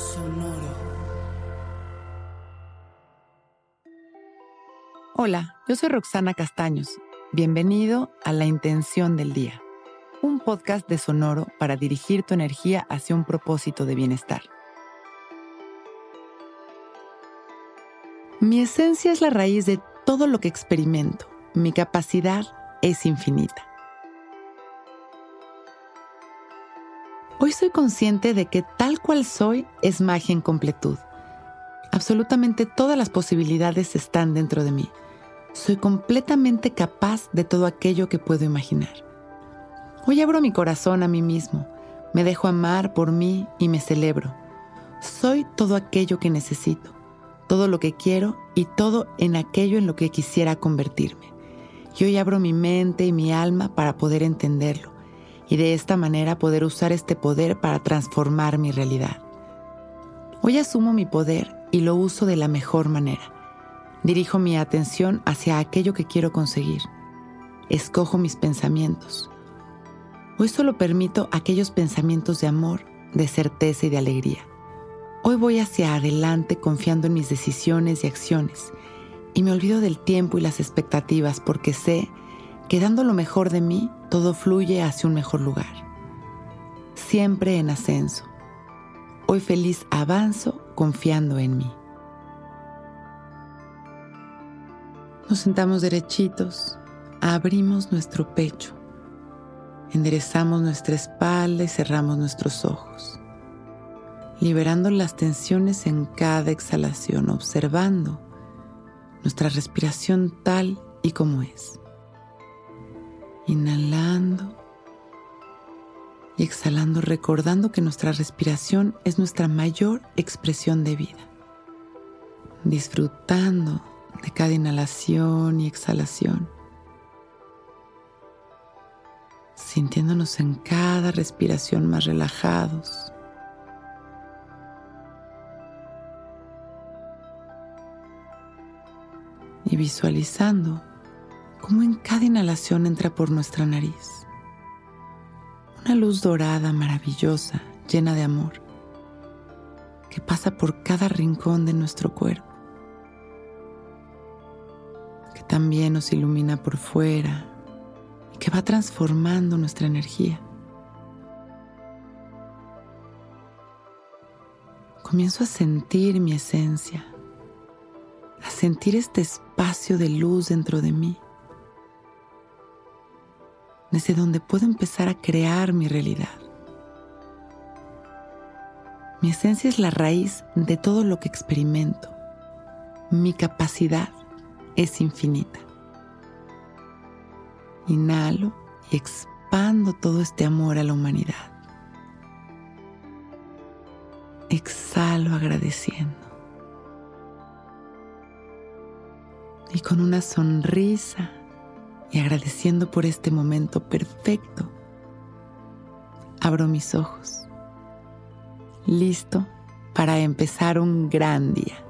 Sonoro. Hola, yo soy Roxana Castaños. Bienvenido a La Intención del Día, un podcast de Sonoro para dirigir tu energía hacia un propósito de bienestar. Mi esencia es la raíz de todo lo que experimento. Mi capacidad es infinita. Hoy soy consciente de que tal cual soy es magia en completud. Absolutamente todas las posibilidades están dentro de mí. Soy completamente capaz de todo aquello que puedo imaginar. Hoy abro mi corazón a mí mismo, me dejo amar por mí y me celebro. Soy todo aquello que necesito, todo lo que quiero y todo en aquello en lo que quisiera convertirme. Y hoy abro mi mente y mi alma para poder entenderlo y de esta manera poder usar este poder para transformar mi realidad. Hoy asumo mi poder y lo uso de la mejor manera. Dirijo mi atención hacia aquello que quiero conseguir. Escojo mis pensamientos. Hoy solo permito aquellos pensamientos de amor, de certeza y de alegría. Hoy voy hacia adelante confiando en mis decisiones y acciones y me olvido del tiempo y las expectativas porque sé que dando lo mejor de mí, todo fluye hacia un mejor lugar. Siempre en ascenso. Hoy feliz avanzo confiando en mí. Nos sentamos derechitos, abrimos nuestro pecho, enderezamos nuestra espalda y cerramos nuestros ojos, liberando las tensiones en cada exhalación, observando nuestra respiración tal y como es y exhalando, recordando que nuestra respiración es nuestra mayor expresión de vida. Disfrutando de cada inhalación y exhalación. Sintiéndonos en cada respiración más relajados. Y visualizando cómo en cada inhalación entra por nuestra nariz. Una luz dorada maravillosa, llena de amor, que pasa por cada rincón de nuestro cuerpo, que también nos ilumina por fuera y que va transformando nuestra energía. Comienzo a sentir mi esencia, a sentir este espacio de luz dentro de mí desde donde puedo empezar a crear mi realidad. Mi esencia es la raíz de todo lo que experimento. Mi capacidad es infinita. Inhalo y expando todo este amor a la humanidad. Exhalo agradeciendo. Y con una sonrisa y agradeciendo por este momento perfecto, abro mis ojos, listo para empezar un gran día.